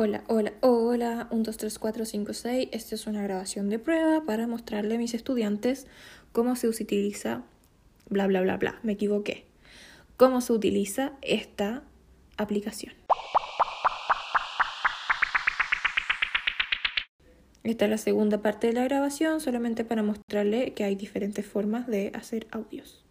Hola, hola, hola, 1, 2, 3, 4, 5, 6. Esta es una grabación de prueba para mostrarle a mis estudiantes cómo se utiliza, bla, bla, bla, bla, me equivoqué, cómo se utiliza esta aplicación. Esta es la segunda parte de la grabación, solamente para mostrarle que hay diferentes formas de hacer audios.